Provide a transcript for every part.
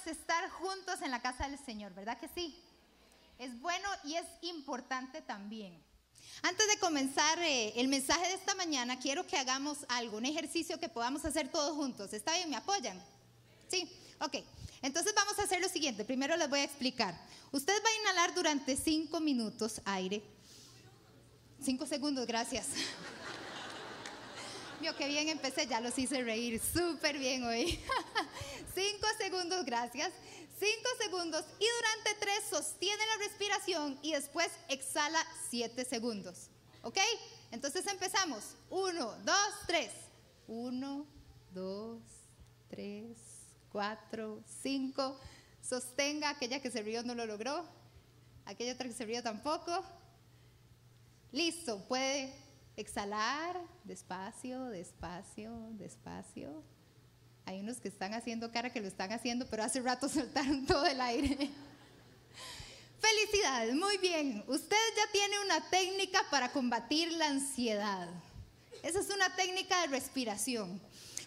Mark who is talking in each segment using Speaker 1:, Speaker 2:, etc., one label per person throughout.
Speaker 1: es estar juntos en la casa del Señor, ¿verdad que sí? Es bueno y es importante también. Antes de comenzar eh, el mensaje de esta mañana, quiero que hagamos algo, un ejercicio que podamos hacer todos juntos. ¿Está bien? ¿Me apoyan? Sí, ok. Entonces vamos a hacer lo siguiente. Primero les voy a explicar. Usted va a inhalar durante cinco minutos aire. Cinco segundos, gracias. Vio que bien empecé, ya los hice reír súper bien hoy. Cinco segundos, gracias. Cinco segundos y durante tres sostiene la respiración y después exhala siete segundos. ¿Ok? Entonces empezamos. Uno, dos, tres. Uno, dos, tres, cuatro, cinco. Sostenga, aquella que se rió no lo logró. Aquella otra que se rió tampoco. Listo, puede exhalar despacio, despacio, despacio. Hay unos que están haciendo cara que lo están haciendo, pero hace rato soltaron todo el aire. Felicidades, muy bien. Usted ya tiene una técnica para combatir la ansiedad. Esa es una técnica de respiración.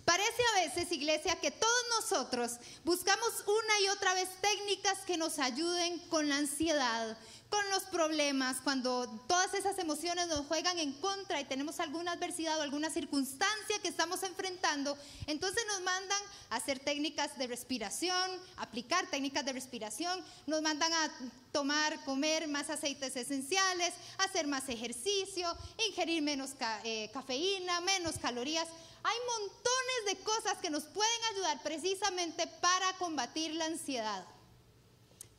Speaker 1: Parece a veces, iglesia, que todos nosotros buscamos una y otra vez técnicas que nos ayuden con la ansiedad, con los problemas, cuando todas esas emociones nos juegan en contra y tenemos alguna adversidad o alguna circunstancia que estamos enfrentando, entonces nos mandan a hacer técnicas de respiración, aplicar técnicas de respiración, nos mandan a tomar, comer más aceites esenciales, hacer más ejercicio, ingerir menos eh, cafeína, menos calorías. Hay montones de cosas que nos pueden ayudar precisamente para combatir la ansiedad.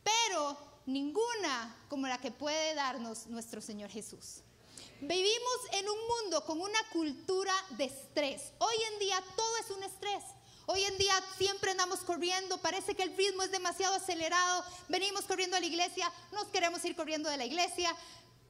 Speaker 1: Pero ninguna como la que puede darnos nuestro Señor Jesús. Vivimos en un mundo con una cultura de estrés. Hoy en día todo es un estrés. Hoy en día siempre andamos corriendo, parece que el ritmo es demasiado acelerado, venimos corriendo a la iglesia, nos queremos ir corriendo de la iglesia,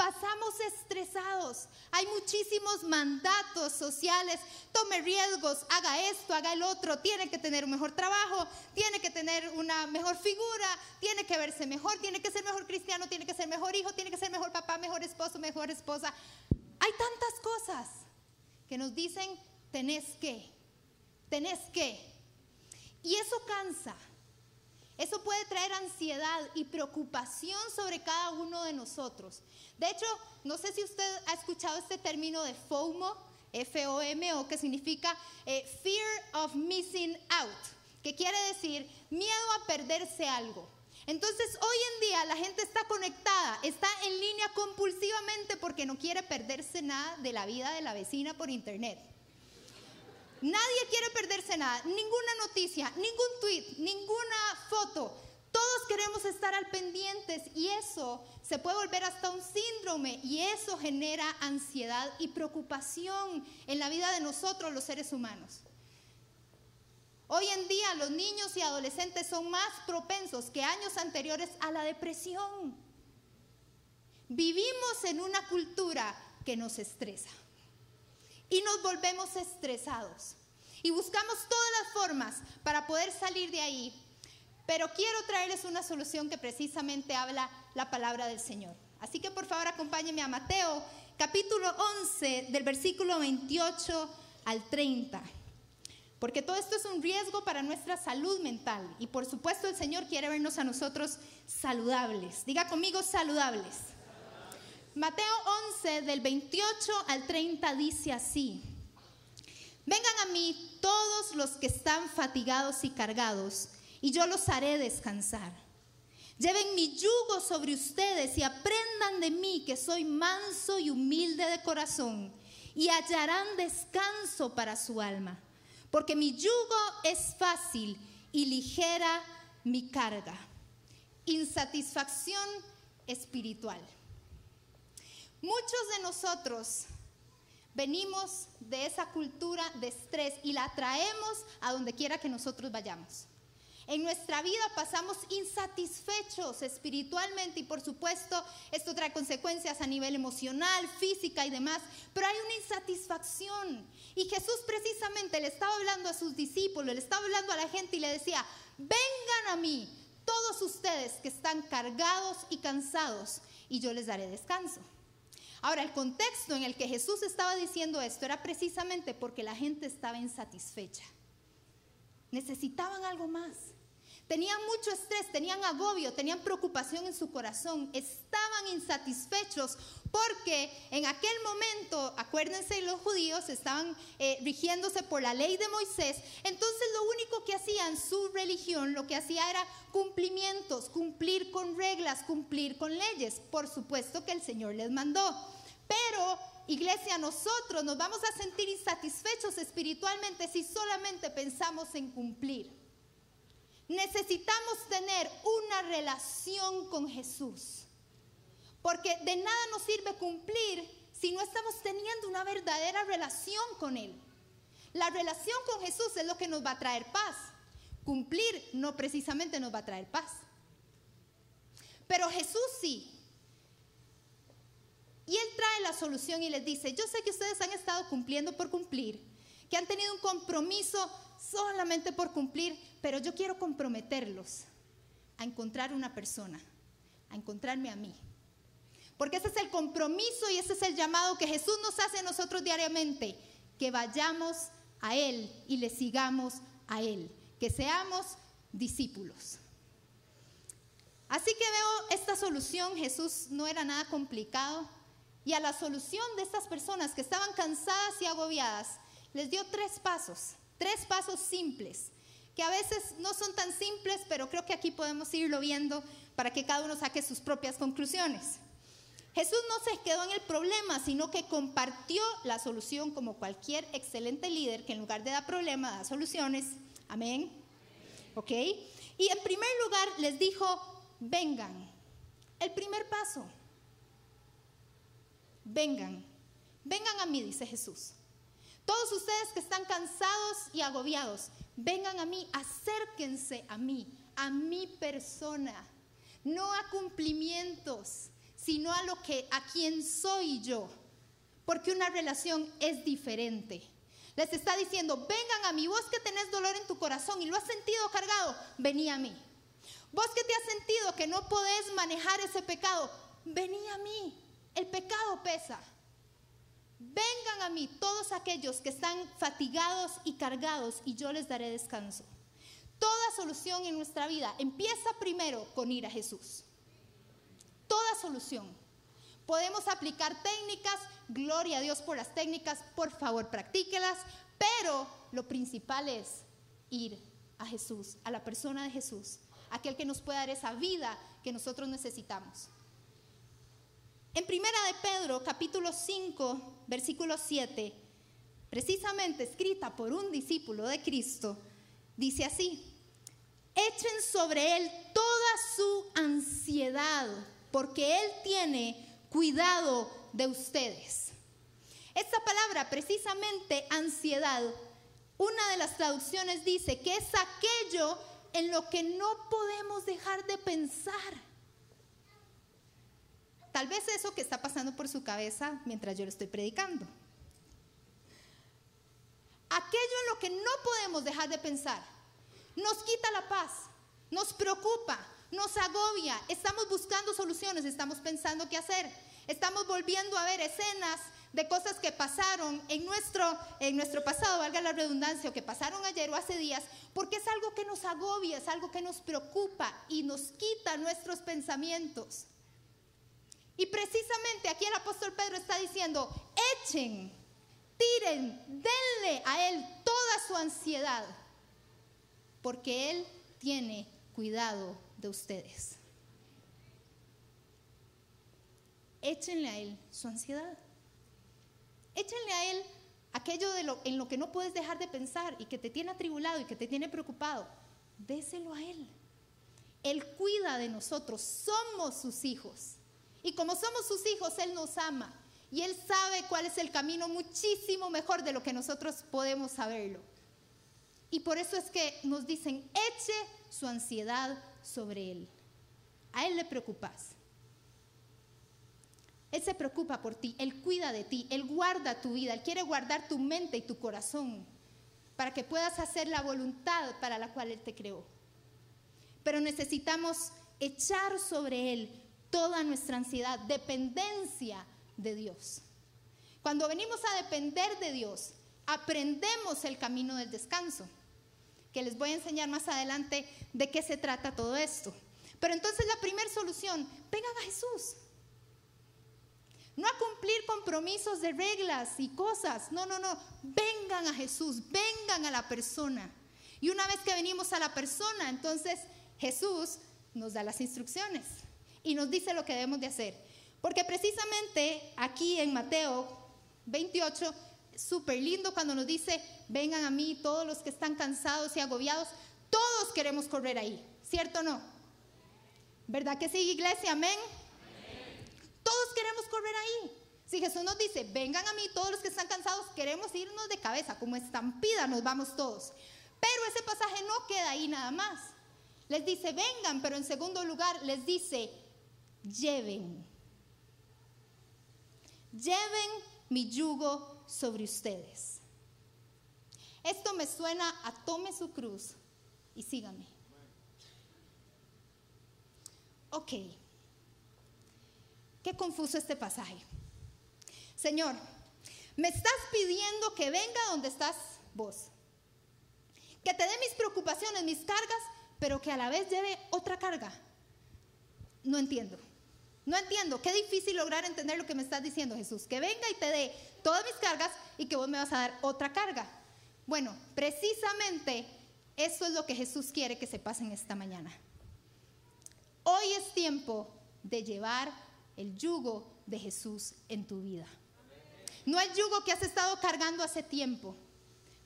Speaker 1: Pasamos estresados. Hay muchísimos mandatos sociales. Tome riesgos, haga esto, haga el otro. Tiene que tener un mejor trabajo, tiene que tener una mejor figura, tiene que verse mejor, tiene que ser mejor cristiano, tiene que ser mejor hijo, tiene que ser mejor papá, mejor esposo, mejor esposa. Hay tantas cosas que nos dicen, tenés que, tenés que. Y eso cansa. Eso puede traer ansiedad y preocupación sobre cada uno de nosotros. De hecho, no sé si usted ha escuchado este término de FOMO, F-O-M-O, que significa eh, Fear of Missing Out, que quiere decir miedo a perderse algo. Entonces, hoy en día la gente está conectada, está en línea compulsivamente porque no quiere perderse nada de la vida de la vecina por internet. Nadie quiere perderse nada, ninguna noticia, ningún tweet, ninguna foto. Todos queremos estar al pendientes y eso se puede volver hasta un síndrome y eso genera ansiedad y preocupación en la vida de nosotros los seres humanos. Hoy en día los niños y adolescentes son más propensos que años anteriores a la depresión. Vivimos en una cultura que nos estresa y nos volvemos estresados. Y buscamos todas las formas para poder salir de ahí. Pero quiero traerles una solución que precisamente habla la palabra del Señor. Así que por favor acompáñenme a Mateo capítulo 11 del versículo 28 al 30. Porque todo esto es un riesgo para nuestra salud mental. Y por supuesto el Señor quiere vernos a nosotros saludables. Diga conmigo saludables. Mateo 11 del 28 al 30 dice así. Vengan a mí todos los que están fatigados y cargados, y yo los haré descansar. Lleven mi yugo sobre ustedes y aprendan de mí que soy manso y humilde de corazón, y hallarán descanso para su alma, porque mi yugo es fácil y ligera mi carga. Insatisfacción espiritual. Muchos de nosotros venimos de esa cultura de estrés y la traemos a donde quiera que nosotros vayamos. En nuestra vida pasamos insatisfechos espiritualmente y por supuesto esto trae consecuencias a nivel emocional, física y demás, pero hay una insatisfacción. Y Jesús precisamente le estaba hablando a sus discípulos, le estaba hablando a la gente y le decía, vengan a mí todos ustedes que están cargados y cansados y yo les daré descanso. Ahora, el contexto en el que Jesús estaba diciendo esto era precisamente porque la gente estaba insatisfecha. Necesitaban algo más. Tenían mucho estrés, tenían agobio, tenían preocupación en su corazón, estaban insatisfechos porque en aquel momento, acuérdense, los judíos estaban eh, rigiéndose por la ley de Moisés, entonces lo único que hacían su religión, lo que hacía era cumplimientos, cumplir con reglas, cumplir con leyes, por supuesto que el Señor les mandó, pero iglesia, nosotros nos vamos a sentir insatisfechos espiritualmente si solamente pensamos en cumplir. Necesitamos tener una relación con Jesús. Porque de nada nos sirve cumplir si no estamos teniendo una verdadera relación con Él. La relación con Jesús es lo que nos va a traer paz. Cumplir no precisamente nos va a traer paz. Pero Jesús sí. Y Él trae la solución y les dice, yo sé que ustedes han estado cumpliendo por cumplir, que han tenido un compromiso solamente por cumplir, pero yo quiero comprometerlos a encontrar una persona, a encontrarme a mí. Porque ese es el compromiso y ese es el llamado que Jesús nos hace a nosotros diariamente, que vayamos a Él y le sigamos a Él, que seamos discípulos. Así que veo esta solución, Jesús no era nada complicado, y a la solución de estas personas que estaban cansadas y agobiadas, les dio tres pasos, tres pasos simples que a veces no son tan simples, pero creo que aquí podemos irlo viendo para que cada uno saque sus propias conclusiones. Jesús no se quedó en el problema, sino que compartió la solución como cualquier excelente líder que en lugar de dar problemas da soluciones. Amén. ¿Ok? Y en primer lugar les dijo, vengan. El primer paso. Vengan. Vengan a mí, dice Jesús. Todos ustedes que están cansados y agobiados, vengan a mí, acérquense a mí, a mi persona, no a cumplimientos, sino a lo que a quien soy yo, porque una relación es diferente. Les está diciendo, vengan a mí, vos que tenés dolor en tu corazón y lo has sentido cargado, vení a mí. Vos que te has sentido que no podés manejar ese pecado, vení a mí. El pecado pesa. Vengan a mí todos aquellos que están fatigados y cargados y yo les daré descanso. Toda solución en nuestra vida empieza primero con ir a Jesús. Toda solución. Podemos aplicar técnicas, gloria a Dios por las técnicas, por favor practíquelas, pero lo principal es ir a Jesús, a la persona de Jesús, aquel que nos pueda dar esa vida que nosotros necesitamos. En Primera de Pedro, capítulo 5, versículo 7, precisamente escrita por un discípulo de Cristo, dice así, echen sobre él toda su ansiedad, porque él tiene cuidado de ustedes. Esta palabra, precisamente ansiedad, una de las traducciones dice que es aquello en lo que no podemos dejar de pensar. Tal vez eso que está pasando por su cabeza mientras yo le estoy predicando. Aquello en lo que no podemos dejar de pensar. Nos quita la paz, nos preocupa, nos agobia. Estamos buscando soluciones, estamos pensando qué hacer. Estamos volviendo a ver escenas de cosas que pasaron en nuestro, en nuestro pasado, valga la redundancia, o que pasaron ayer o hace días, porque es algo que nos agobia, es algo que nos preocupa y nos quita nuestros pensamientos. Y precisamente aquí el apóstol Pedro está diciendo, echen, tiren, denle a Él toda su ansiedad, porque Él tiene cuidado de ustedes. Échenle a Él su ansiedad. Échenle a Él aquello de lo, en lo que no puedes dejar de pensar y que te tiene atribulado y que te tiene preocupado. Déselo a Él. Él cuida de nosotros, somos sus hijos. Y como somos sus hijos, Él nos ama. Y Él sabe cuál es el camino muchísimo mejor de lo que nosotros podemos saberlo. Y por eso es que nos dicen, eche su ansiedad sobre Él. A Él le preocupas. Él se preocupa por ti, Él cuida de ti, Él guarda tu vida, Él quiere guardar tu mente y tu corazón para que puedas hacer la voluntad para la cual Él te creó. Pero necesitamos echar sobre Él toda nuestra ansiedad, dependencia de Dios. Cuando venimos a depender de Dios, aprendemos el camino del descanso. que les voy a enseñar más adelante de qué se trata todo esto. Pero entonces la primera solución, vengan a Jesús. No a cumplir compromisos de reglas y cosas. No, no, no. Vengan a Jesús, vengan a la persona. Y una vez que venimos a la persona, entonces Jesús nos da las instrucciones y nos dice lo que debemos de hacer. Porque precisamente aquí en Mateo 28, súper lindo cuando nos dice, vengan a mí todos los que están cansados y agobiados, todos queremos correr ahí, ¿cierto o no? ¿Verdad que sí, iglesia? Amén. Todos queremos correr ahí. Si Jesús nos dice, vengan a mí todos los que están cansados, queremos irnos de cabeza, como estampida nos vamos todos. Pero ese pasaje no queda ahí nada más. Les dice, vengan, pero en segundo lugar les dice, lleven. Lleven mi yugo sobre ustedes. Esto me suena a tome su cruz y sígame. Ok. Qué confuso este pasaje. Señor, me estás pidiendo que venga donde estás vos. Que te dé mis preocupaciones, mis cargas, pero que a la vez lleve otra carga. No entiendo. No entiendo. Qué difícil lograr entender lo que me estás diciendo, Jesús. Que venga y te dé todas mis cargas y que vos me vas a dar otra carga. Bueno, precisamente eso es lo que Jesús quiere que se pase en esta mañana. Hoy es tiempo de llevar el yugo de Jesús en tu vida. No el yugo que has estado cargando hace tiempo.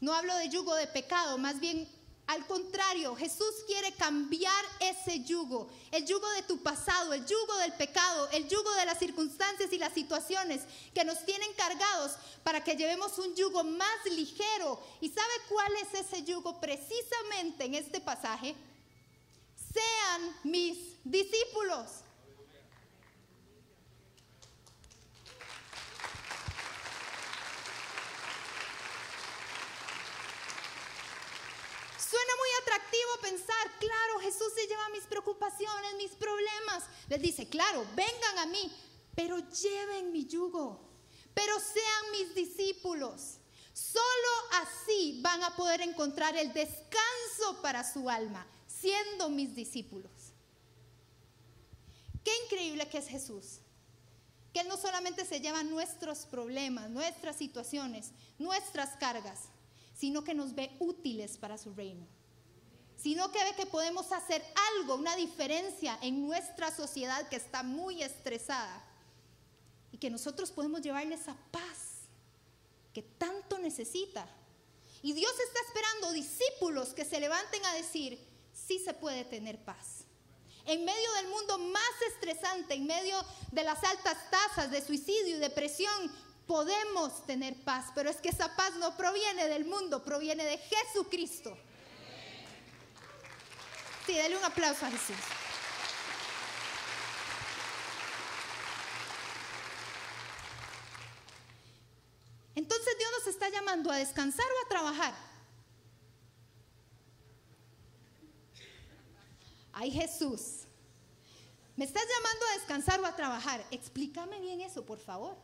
Speaker 1: No hablo de yugo de pecado, más bien al contrario, Jesús quiere cambiar ese yugo, el yugo de tu pasado, el yugo del pecado, el yugo de las circunstancias y las situaciones que nos tienen cargados para que llevemos un yugo más ligero. ¿Y sabe cuál es ese yugo precisamente en este pasaje? Sean mis discípulos. Suena muy atractivo pensar, claro, Jesús se lleva mis preocupaciones, mis problemas. Les dice, claro, vengan a mí, pero lleven mi yugo, pero sean mis discípulos. Solo así van a poder encontrar el descanso para su alma, siendo mis discípulos. Qué increíble que es Jesús. Que Él no solamente se lleva nuestros problemas, nuestras situaciones, nuestras cargas, sino que nos ve útiles para su reino. Sino que ve que podemos hacer algo, una diferencia en nuestra sociedad que está muy estresada. Y que nosotros podemos llevarle esa paz que tanto necesita. Y Dios está esperando discípulos que se levanten a decir, sí se puede tener paz. En medio del mundo más estresante, en medio de las altas tasas de suicidio y depresión, podemos tener paz, pero es que esa paz no proviene del mundo, proviene de Jesucristo. Sí, dale un aplauso a Jesús. Entonces Dios nos está llamando a descansar o a trabajar. Ay Jesús, me estás llamando a descansar o a trabajar. Explícame bien eso, por favor.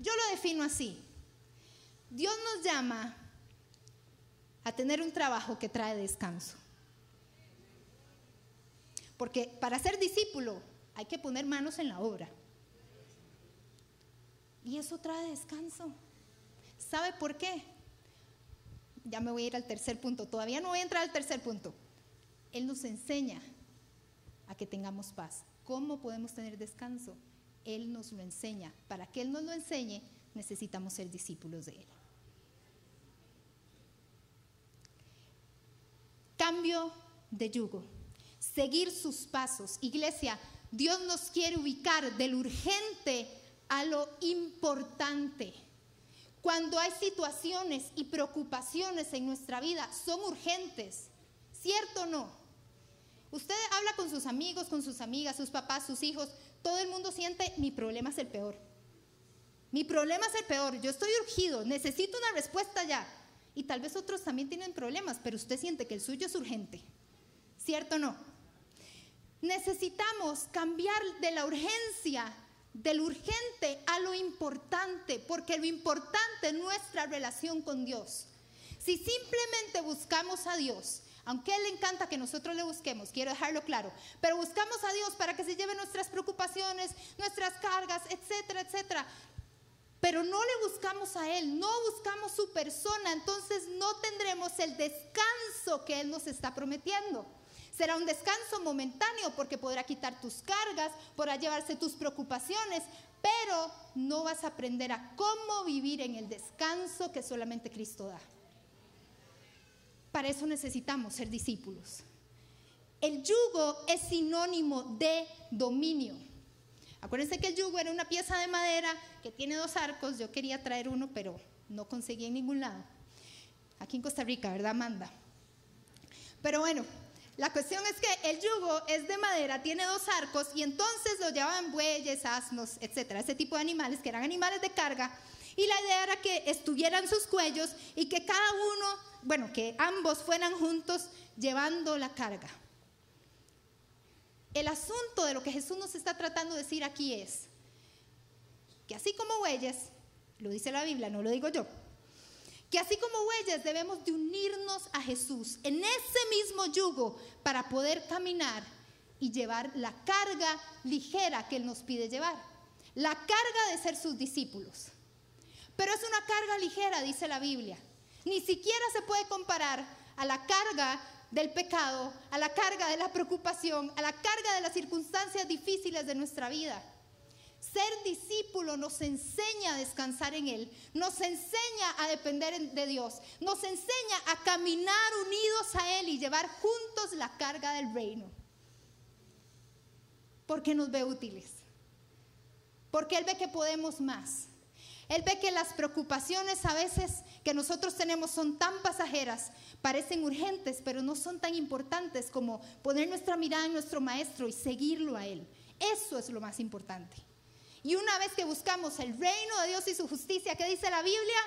Speaker 1: Yo lo defino así. Dios nos llama a tener un trabajo que trae descanso. Porque para ser discípulo hay que poner manos en la obra. Y eso trae descanso. ¿Sabe por qué? Ya me voy a ir al tercer punto. Todavía no voy a entrar al tercer punto. Él nos enseña a que tengamos paz. ¿Cómo podemos tener descanso? Él nos lo enseña. Para que Él nos lo enseñe, necesitamos ser discípulos de Él. Cambio de yugo. Seguir sus pasos. Iglesia, Dios nos quiere ubicar del urgente a lo importante. Cuando hay situaciones y preocupaciones en nuestra vida, son urgentes. ¿Cierto o no? Usted habla con sus amigos, con sus amigas, sus papás, sus hijos todo el mundo siente, mi problema es el peor. Mi problema es el peor, yo estoy urgido, necesito una respuesta ya. Y tal vez otros también tienen problemas, pero usted siente que el suyo es urgente. ¿Cierto o no? Necesitamos cambiar de la urgencia, del urgente a lo importante, porque lo importante es nuestra relación con Dios. Si simplemente buscamos a Dios, aunque Él le encanta que nosotros le busquemos, quiero dejarlo claro, pero buscamos a Dios para que se lleve nuestras preocupaciones, nuestras cargas, etcétera, etcétera. Pero no le buscamos a Él, no buscamos su persona, entonces no tendremos el descanso que Él nos está prometiendo. Será un descanso momentáneo porque podrá quitar tus cargas, podrá llevarse tus preocupaciones, pero no vas a aprender a cómo vivir en el descanso que solamente Cristo da. Para eso necesitamos ser discípulos. El yugo es sinónimo de dominio. Acuérdense que el yugo era una pieza de madera que tiene dos arcos. Yo quería traer uno, pero no conseguí en ningún lado. Aquí en Costa Rica, ¿verdad, Amanda? Pero bueno, la cuestión es que el yugo es de madera, tiene dos arcos y entonces lo llevaban bueyes, asnos, etcétera, ese tipo de animales que eran animales de carga. Y la idea era que estuvieran sus cuellos y que cada uno, bueno, que ambos fueran juntos llevando la carga. El asunto de lo que Jesús nos está tratando de decir aquí es que así como bueyes, lo dice la Biblia, no lo digo yo, que así como bueyes debemos de unirnos a Jesús en ese mismo yugo para poder caminar y llevar la carga ligera que Él nos pide llevar, la carga de ser sus discípulos. Pero es una carga ligera, dice la Biblia. Ni siquiera se puede comparar a la carga del pecado, a la carga de la preocupación, a la carga de las circunstancias difíciles de nuestra vida. Ser discípulo nos enseña a descansar en Él, nos enseña a depender de Dios, nos enseña a caminar unidos a Él y llevar juntos la carga del reino. Porque nos ve útiles, porque Él ve que podemos más. Él ve que las preocupaciones a veces que nosotros tenemos son tan pasajeras, parecen urgentes, pero no son tan importantes como poner nuestra mirada en nuestro Maestro y seguirlo a Él. Eso es lo más importante. Y una vez que buscamos el reino de Dios y su justicia, ¿qué dice la Biblia?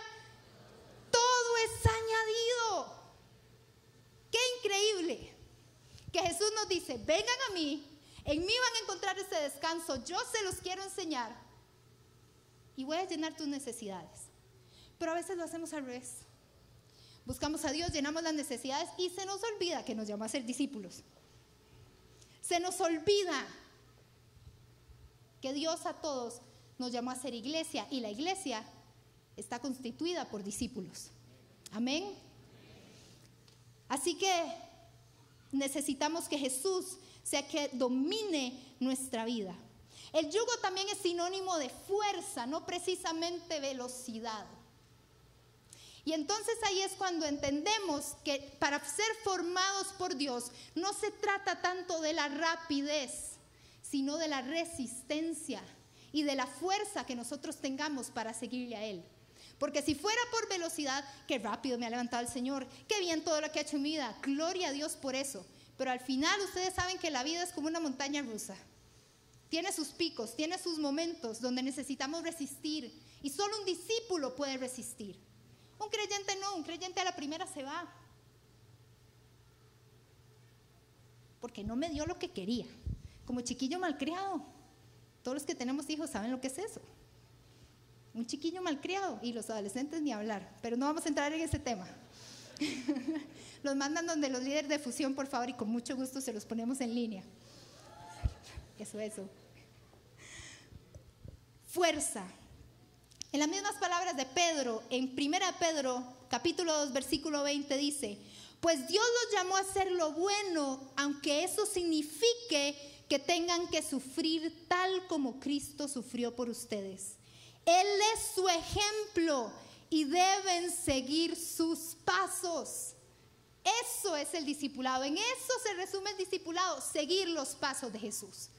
Speaker 1: Todo es añadido. Qué increíble que Jesús nos dice, vengan a mí, en mí van a encontrar ese descanso, yo se los quiero enseñar y voy a llenar tus necesidades. Pero a veces lo hacemos al revés. Buscamos a Dios, llenamos las necesidades y se nos olvida que nos llama a ser discípulos. Se nos olvida que Dios a todos nos llamó a ser iglesia y la iglesia está constituida por discípulos. Amén. Así que necesitamos que Jesús sea que domine nuestra vida. El yugo también es sinónimo de fuerza, no precisamente velocidad. Y entonces ahí es cuando entendemos que para ser formados por Dios no se trata tanto de la rapidez, sino de la resistencia y de la fuerza que nosotros tengamos para seguirle a Él. Porque si fuera por velocidad, qué rápido me ha levantado el Señor, qué bien todo lo que ha hecho en mi vida, gloria a Dios por eso. Pero al final ustedes saben que la vida es como una montaña rusa. Tiene sus picos, tiene sus momentos donde necesitamos resistir y solo un discípulo puede resistir. Un creyente no, un creyente a la primera se va. Porque no me dio lo que quería como chiquillo malcriado. Todos los que tenemos hijos saben lo que es eso. Un chiquillo malcriado y los adolescentes ni hablar, pero no vamos a entrar en ese tema. los mandan donde los líderes de fusión, por favor, y con mucho gusto se los ponemos en línea. Eso, eso. Fuerza. En las mismas palabras de Pedro, en 1 Pedro, capítulo 2, versículo 20, dice, pues Dios los llamó a hacer lo bueno, aunque eso signifique que tengan que sufrir tal como Cristo sufrió por ustedes. Él es su ejemplo y deben seguir sus pasos. Eso es el discipulado. En eso se resume el discipulado, seguir los pasos de Jesús.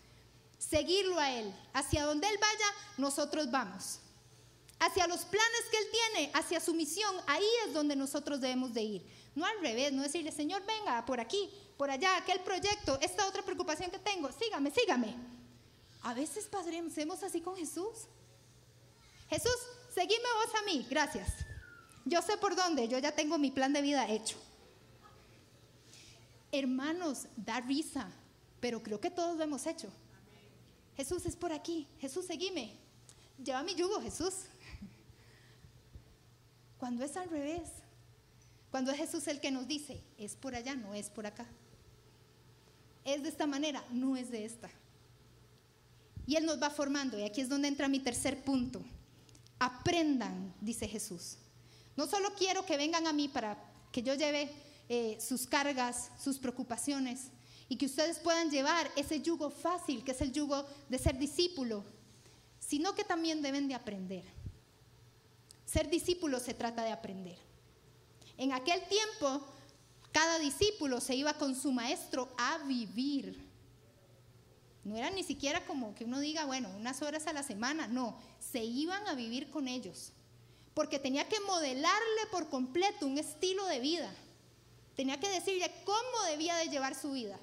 Speaker 1: Seguirlo a Él. Hacia donde Él vaya, nosotros vamos. Hacia los planes que Él tiene, hacia su misión, ahí es donde nosotros debemos de ir. No al revés, no decirle, Señor, venga por aquí, por allá, aquel proyecto, esta otra preocupación que tengo, sígame, sígame. A veces pasemos así con Jesús. Jesús, seguime vos a mí, gracias. Yo sé por dónde, yo ya tengo mi plan de vida hecho. Hermanos, da risa, pero creo que todos lo hemos hecho. Jesús es por aquí, Jesús, seguime. Lleva mi yugo, Jesús. Cuando es al revés, Cuando es Jesús el que nos dice, es por allá, no es por acá. Es de esta manera, no es de esta. Y Él nos va formando, y aquí es donde entra mi tercer punto. Aprendan, dice Jesús. No solo quiero que vengan a mí para que yo lleve eh, sus cargas, sus preocupaciones, y que ustedes puedan llevar ese yugo fácil, que es el yugo de ser discípulo, sino que también deben de aprender. Ser discípulo se trata de aprender. En aquel tiempo, cada discípulo se iba con su maestro a vivir. No era ni siquiera como que uno diga, bueno, unas horas a la semana, no, se iban a vivir con ellos, porque tenía que modelarle por completo un estilo de vida. Tenía que decirle cómo debía de llevar su vida.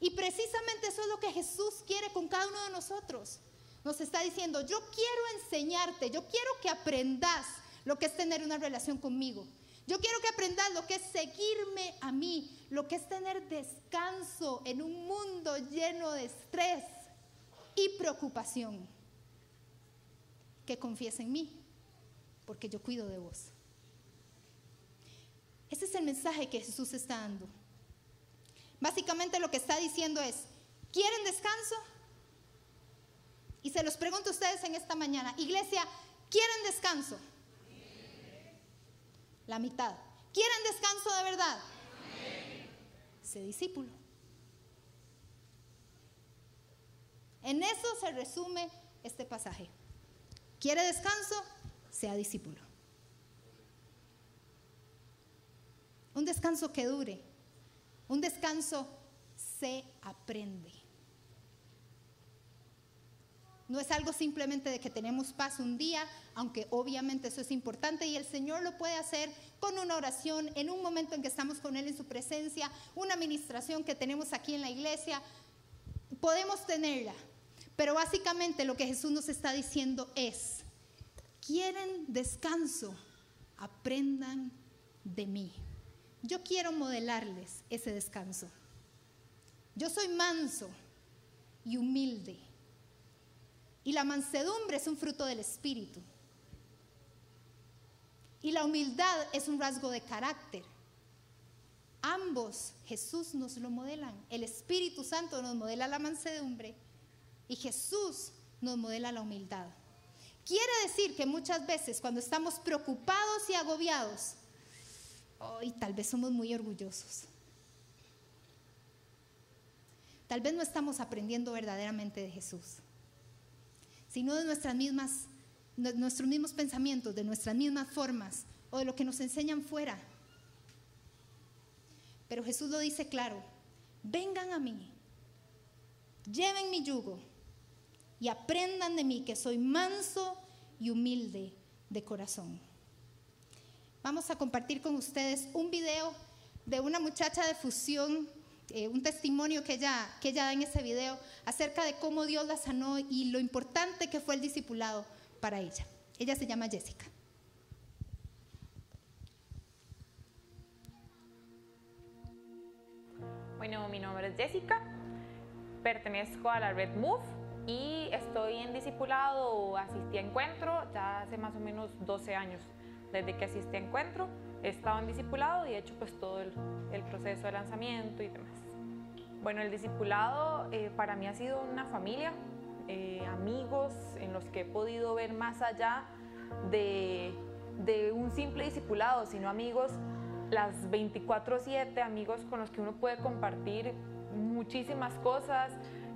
Speaker 1: Y precisamente eso es lo que Jesús quiere con cada uno de nosotros. Nos está diciendo, yo quiero enseñarte, yo quiero que aprendas lo que es tener una relación conmigo. Yo quiero que aprendas lo que es seguirme a mí, lo que es tener descanso en un mundo lleno de estrés y preocupación. Que confíes en mí, porque yo cuido de vos. Ese es el mensaje que Jesús está dando. Básicamente lo que está diciendo es, ¿quieren descanso? Y se los pregunto a ustedes en esta mañana, iglesia, ¿quieren descanso? La mitad. ¿Quieren descanso de verdad? Sé discípulo. En eso se resume este pasaje. ¿Quiere descanso? Sea discípulo. Un descanso que dure. Un descanso se aprende. No es algo simplemente de que tenemos paz un día, aunque obviamente eso es importante y el Señor lo puede hacer con una oración, en un momento en que estamos con Él en su presencia, una administración que tenemos aquí en la iglesia. Podemos tenerla, pero básicamente lo que Jesús nos está diciendo es, quieren descanso, aprendan de mí. Yo quiero modelarles ese descanso. Yo soy manso y humilde. Y la mansedumbre es un fruto del Espíritu. Y la humildad es un rasgo de carácter. Ambos Jesús nos lo modelan. El Espíritu Santo nos modela la mansedumbre y Jesús nos modela la humildad. Quiere decir que muchas veces cuando estamos preocupados y agobiados, hoy tal vez somos muy orgullosos. Tal vez no estamos aprendiendo verdaderamente de Jesús, sino de nuestras mismas, nuestros mismos pensamientos, de nuestras mismas formas o de lo que nos enseñan fuera. Pero Jesús lo dice claro, vengan a mí, lleven mi yugo y aprendan de mí que soy manso y humilde de corazón. Vamos a compartir con ustedes un video de una muchacha de fusión eh, un testimonio que ella, que ella da en ese video acerca de cómo Dios la sanó y lo importante que fue el discipulado para ella. Ella se llama Jessica.
Speaker 2: Bueno, mi nombre es Jessica, pertenezco a la Red Move y estoy en discipulado o asistí a encuentro ya hace más o menos 12 años. Desde que asistí a encuentro he estado en discipulado y he hecho pues todo el, el proceso de lanzamiento y demás. Bueno, el discipulado eh, para mí ha sido una familia, eh, amigos en los que he podido ver más allá de, de un simple discipulado, sino amigos las 24/7, amigos con los que uno puede compartir muchísimas cosas,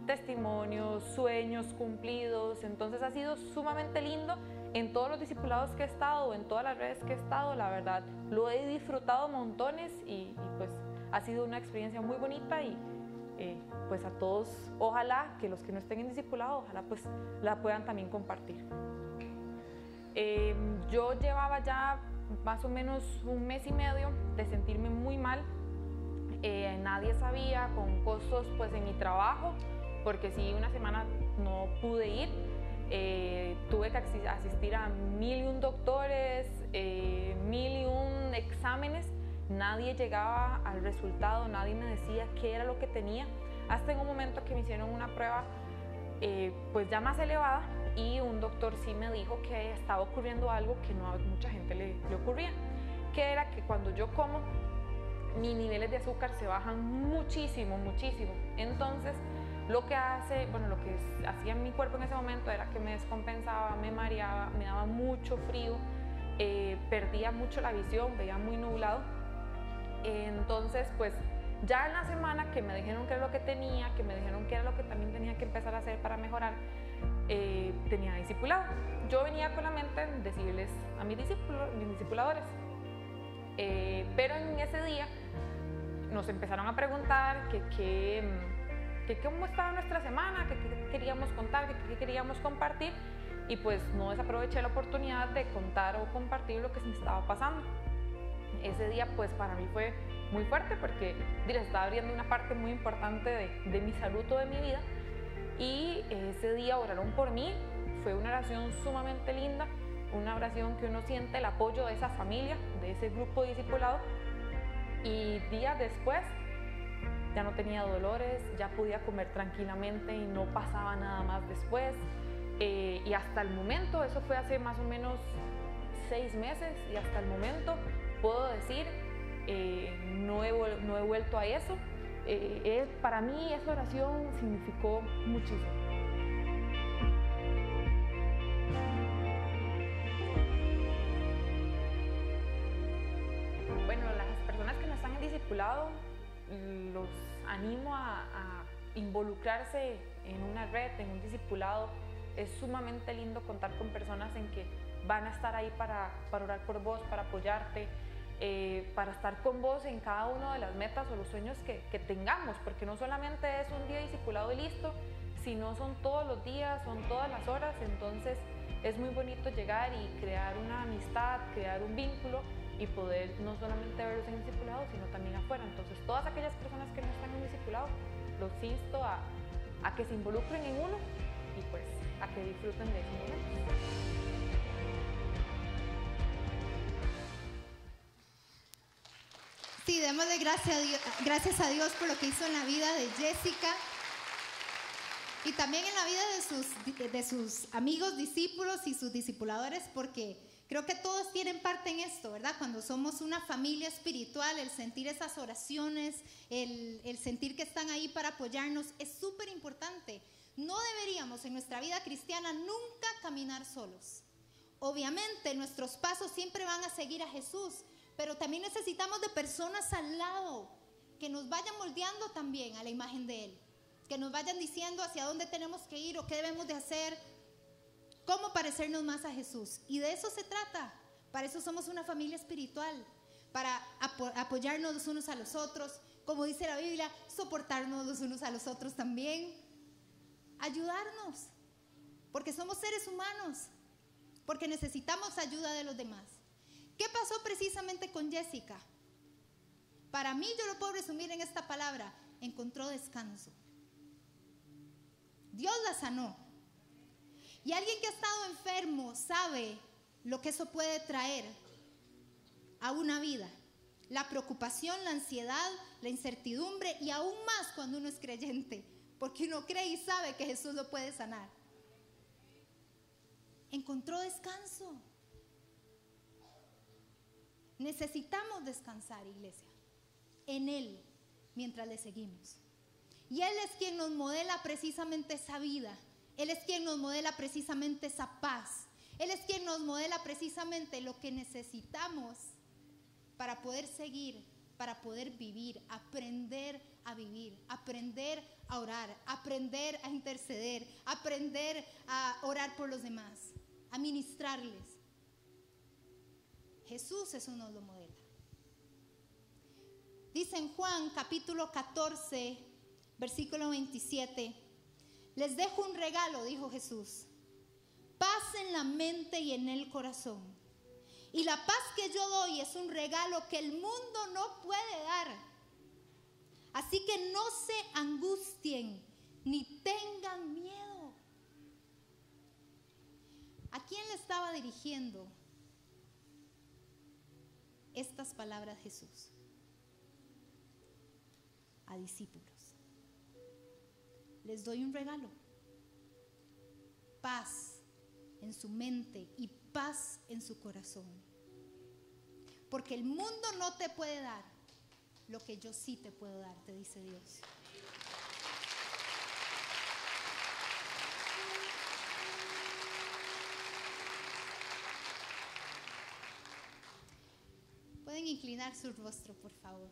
Speaker 2: testimonios, sueños cumplidos. Entonces ha sido sumamente lindo en todos los discipulados que he estado, en todas las redes que he estado, la verdad, lo he disfrutado montones y, y pues ha sido una experiencia muy bonita y, eh, pues a todos, ojalá que los que no estén en discipulado, ojalá pues la puedan también compartir. Eh, yo llevaba ya más o menos un mes y medio de sentirme muy mal, eh, nadie sabía, con costos pues en mi trabajo, porque si una semana no pude ir, tuve que asistir a mil y un doctores, mil y un exámenes Nadie llegaba al resultado, nadie me decía qué era lo que tenía, hasta en un momento que me hicieron una prueba eh, pues ya más elevada y un doctor sí me dijo que estaba ocurriendo algo que no a mucha gente le, le ocurría. que era que cuando yo como, mis niveles de azúcar se bajan muchísimo, muchísimo. Entonces, lo que hace, bueno, lo que hacía mi cuerpo en ese momento era que me descompensaba, me mareaba, me daba mucho frío, eh, perdía mucho la visión, veía muy nublado. Entonces, pues ya en la semana que me dijeron que era lo que tenía, que me dijeron que era lo que también tenía que empezar a hacer para mejorar, eh, tenía discipulado. Yo venía con la mente de decirles a mis, mis discipuladores, eh, pero en ese día nos empezaron a preguntar que, que, cómo estaba nuestra semana, que, queríamos contar, que, queríamos compartir y pues no desaproveché la oportunidad de contar o compartir lo que se me estaba pasando. Ese día pues para mí fue muy fuerte porque les estaba abriendo una parte muy importante de, de mi salud de mi vida y ese día oraron por mí, fue una oración sumamente linda, una oración que uno siente el apoyo de esa familia, de ese grupo discipulado y días después ya no tenía dolores, ya podía comer tranquilamente y no pasaba nada más después. Eh, y hasta el momento, eso fue hace más o menos seis meses, y hasta el momento puedo decir, eh, no, he, no, he, vuelto a eso. Eh, para mí esa oración significó muchísimo. Bueno, las personas que no están en discipulado, los animo a, a involucrarse en una red, en un discipulado. Es sumamente lindo contar con personas en que van a estar ahí para, para orar por vos, para apoyarte, eh, para estar con vos en cada una de las metas o los sueños que, tengamos, porque no solamente es un día discipulado y listo, sino son todos los días, son todas las horas, entonces es muy bonito llegar y crear una amistad, crear un vínculo y poder no solamente verlos en discipulado, sino también afuera. Entonces todas aquellas personas que no están en discipulado, los insto a, a que se involucren en uno y pues a que disfruten de ese momento.
Speaker 1: Sí, démosle gracias a, Dios, gracias a Dios por lo que hizo en la vida de Jessica y también en la vida de sus, de sus amigos, discípulos y sus discipuladores, porque creo que todos tienen parte en esto, ¿verdad? Cuando somos una familia espiritual, el sentir esas oraciones, el, el sentir que están ahí para apoyarnos, es súper importante. No deberíamos en nuestra vida cristiana nunca caminar solos. Obviamente nuestros pasos siempre van a seguir a Jesús, pero también necesitamos de personas al lado que nos vayan moldeando también a la imagen de Él, que nos vayan diciendo hacia dónde tenemos que ir o qué debemos de hacer, cómo parecernos más a Jesús. Y de eso se trata. Para eso somos una familia espiritual, para apoyarnos los unos a los otros, como dice la Biblia, soportarnos los unos a los otros también, ayudarnos, porque somos seres humanos, porque necesitamos ayuda de los demás. ¿Qué pasó precisamente con Jessica? Para mí, yo lo puedo resumir en esta palabra, encontró descanso. Dios la sanó. Y alguien que ha estado enfermo sabe lo que eso puede traer a una vida. La preocupación, la ansiedad, la incertidumbre y aún más cuando uno es creyente, porque uno cree y sabe que Jesús lo puede sanar. Encontró descanso. Necesitamos descansar, iglesia, en Él mientras le seguimos. Y Él es quien nos modela precisamente esa vida. Él es quien nos modela precisamente esa paz. Él es quien nos modela precisamente lo que necesitamos para poder seguir, para poder vivir, aprender a vivir, aprender a orar, aprender a interceder, aprender a orar por los demás, a ministrarles. Jesús eso nos lo modela. Dice en Juan capítulo 14, versículo 27, les dejo un regalo, dijo Jesús, paz en la mente y en el corazón. Y la paz que yo doy es un regalo que el mundo no puede dar. Así que no se angustien ni tengan miedo. ¿A quién le estaba dirigiendo estas palabras Jesús a discípulos. Les doy un regalo. Paz en su mente y paz en su corazón. porque el mundo no te puede dar lo que yo sí te puedo dar, te dice Dios. Inclinar su rostro, por favor.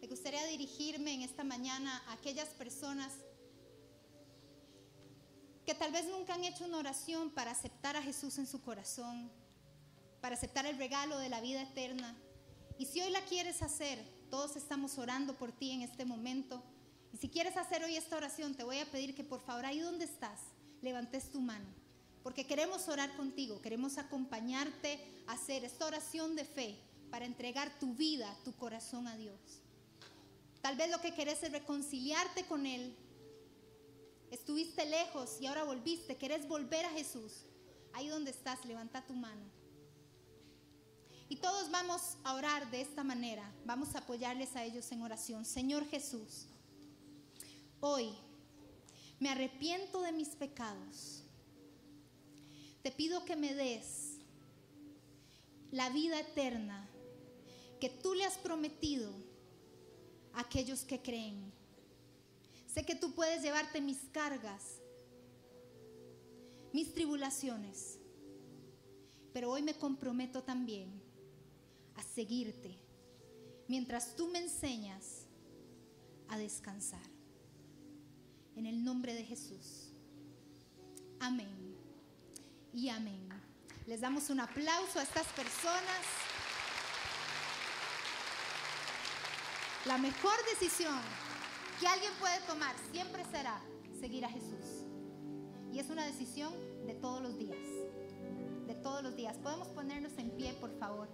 Speaker 1: Me gustaría dirigirme en esta mañana a aquellas personas que tal vez nunca han hecho una oración para aceptar a Jesús en su corazón, para aceptar el regalo de la vida eterna. Y si hoy la quieres hacer, todos estamos orando por ti en este momento. Y si quieres hacer hoy esta oración, te voy a pedir que por favor ahí donde estás, levantes tu mano. Porque queremos orar contigo, queremos acompañarte a hacer esta oración de fe para entregar tu vida, tu corazón a Dios. Tal vez lo que querés es reconciliarte con Él. Estuviste lejos y ahora volviste, querés volver a Jesús. Ahí donde estás, levanta tu mano. Y todos vamos a orar de esta manera. Vamos a apoyarles a ellos en oración. Señor Jesús, hoy me arrepiento de mis pecados. Te pido que me des la vida eterna que tú le has prometido a aquellos que creen. Sé que tú puedes llevarte mis cargas, mis tribulaciones, pero hoy me comprometo también a seguirte mientras tú me enseñas a descansar. En el nombre de Jesús. Amén. Y amén. Les damos un aplauso a estas personas. La mejor decisión que alguien puede tomar siempre será seguir a Jesús. Y es una decisión de todos los días. De todos los días. Podemos ponernos en pie, por favor.